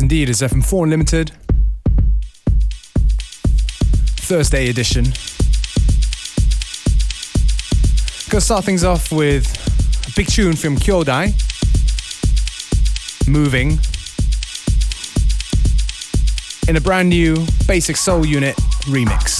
Indeed, it's FM4 Unlimited. Thursday edition. Gonna start things off with a big tune from Kyodai. Moving. In a brand new Basic Soul Unit remix.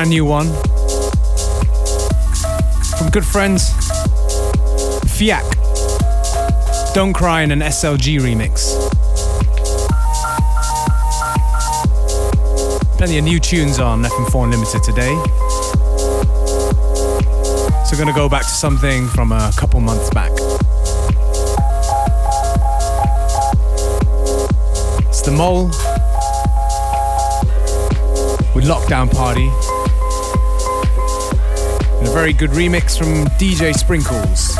Brand new one from good friends Fiak. Don't Cry in an SLG remix. Plenty of new tunes on FM4 Unlimited today. So, we're gonna go back to something from a couple months back. It's the Mole with Lockdown Party. And a very good remix from DJ Sprinkles.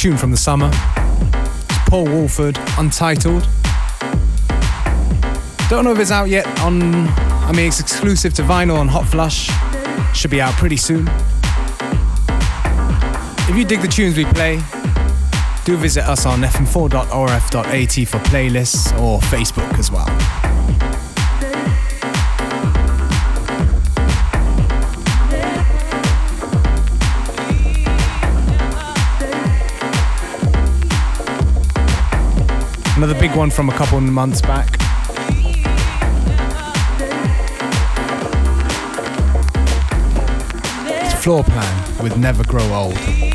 Tune from the summer. It's Paul Woolford, Untitled. Don't know if it's out yet on, I mean, it's exclusive to vinyl on Hot Flush. Should be out pretty soon. If you dig the tunes we play, do visit us on fm4.orf.at for playlists or Facebook as well. Another big one from a couple of months back. It's Floorplan with Never Grow Old.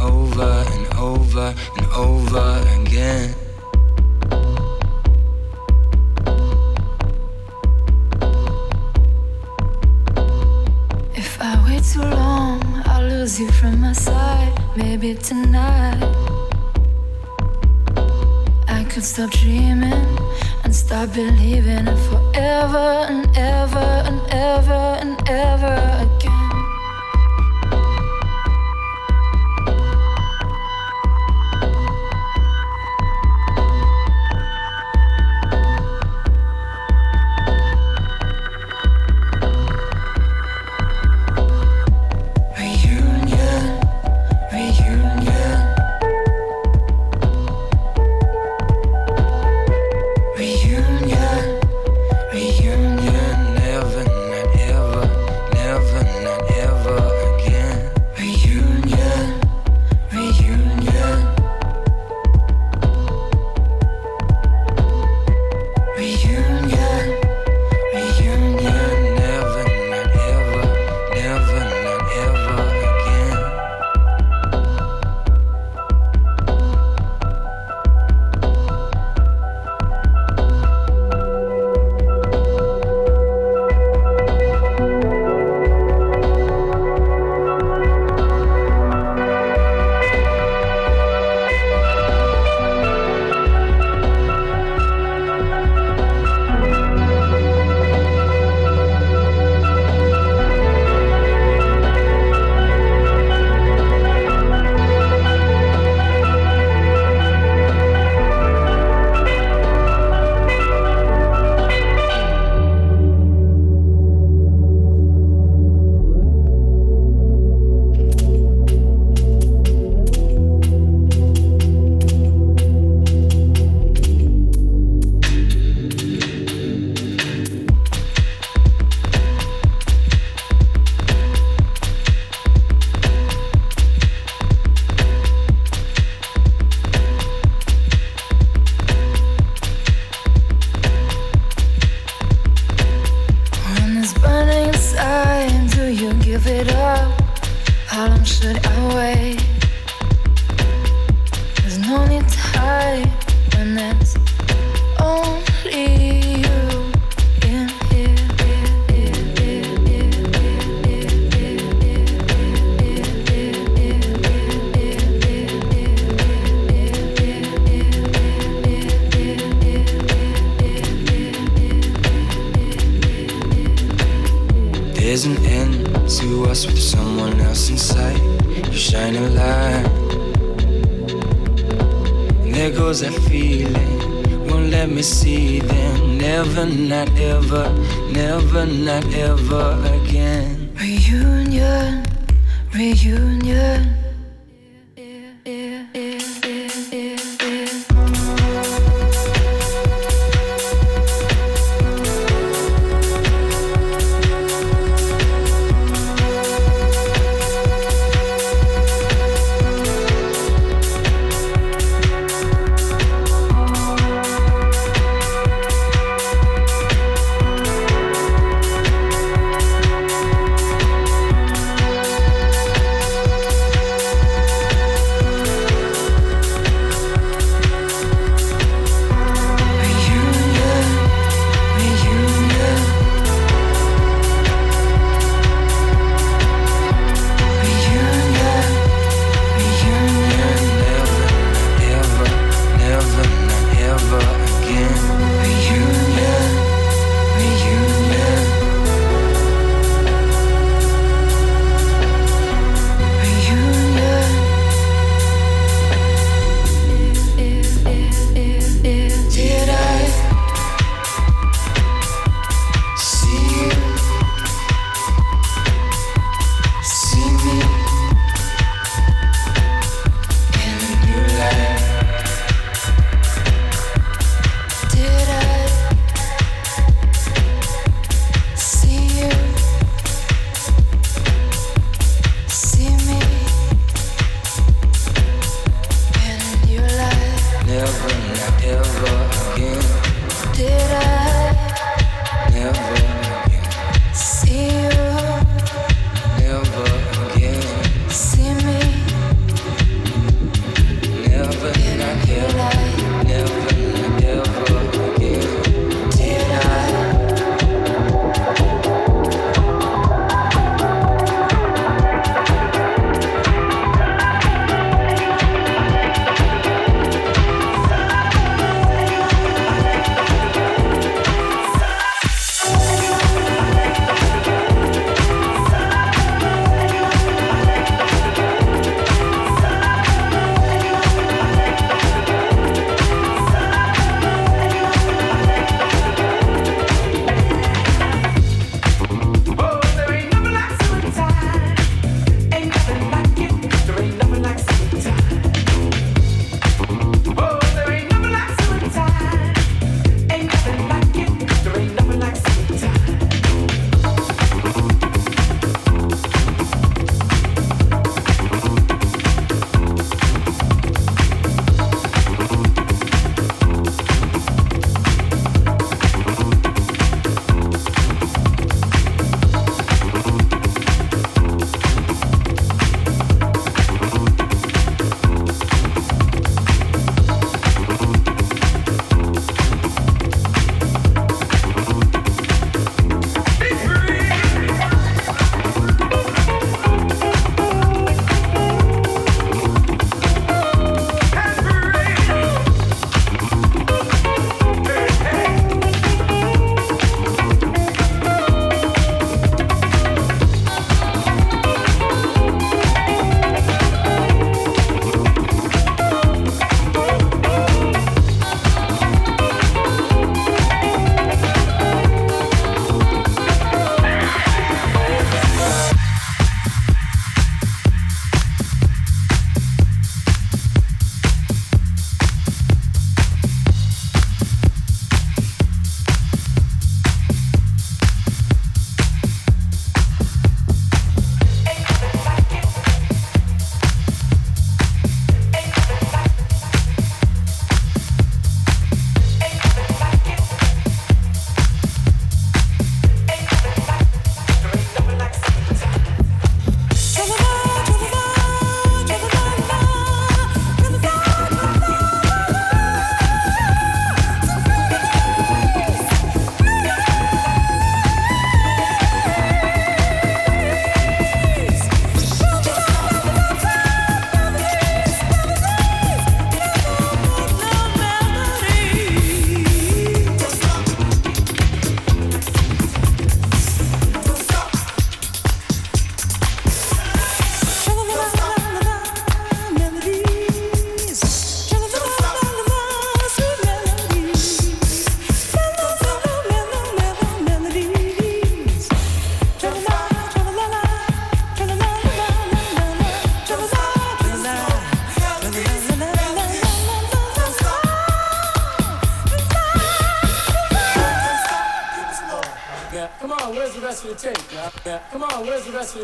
Over and over and over again. If I wait too long, I'll lose you from my side. Maybe tonight I could stop dreaming and start believing forever and ever and ever and ever again.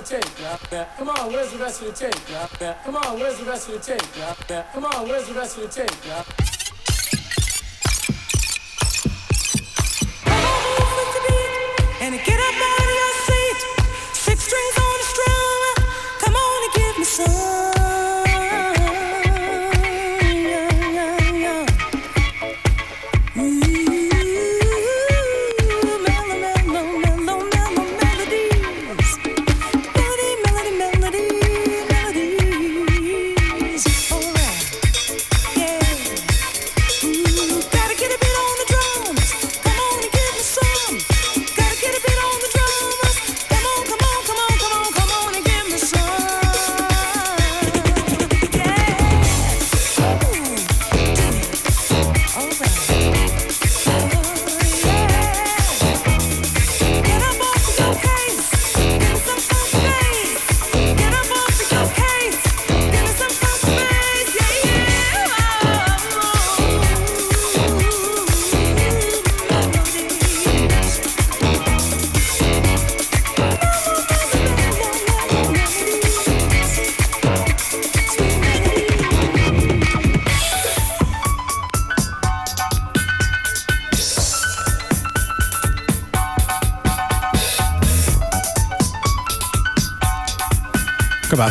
The tape? Yeah. Come on, where's the rest of the tape? Yeah. Come on, where's the rest of the tape? Yeah. Come on, where's the rest of the tape? Yeah.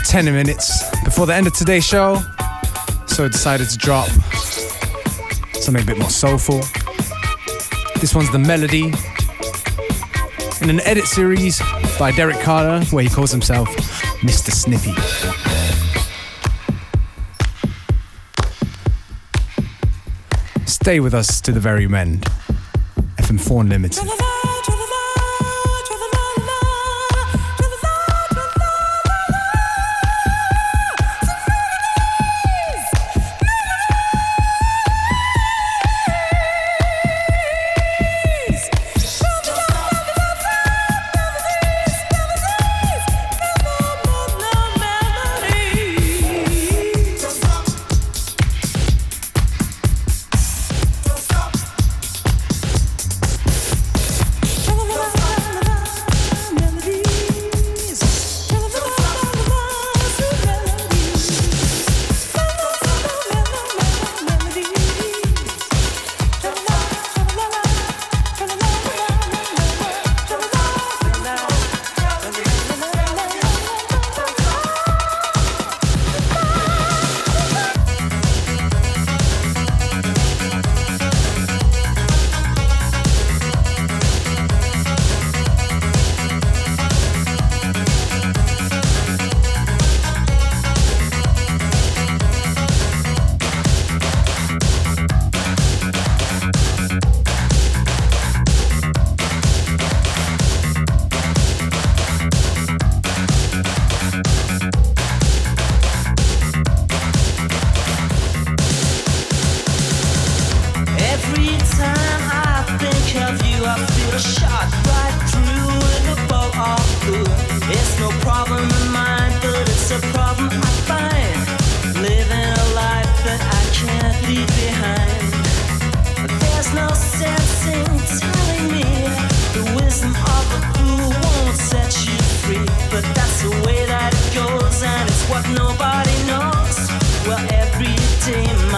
10 minutes before the end of today's show, so I decided to drop something a bit more soulful. This one's The Melody in an edit series by Derrick Carter where he calls himself Mr. Snippy. Stay with us to the very end. FM4 Unlimited. can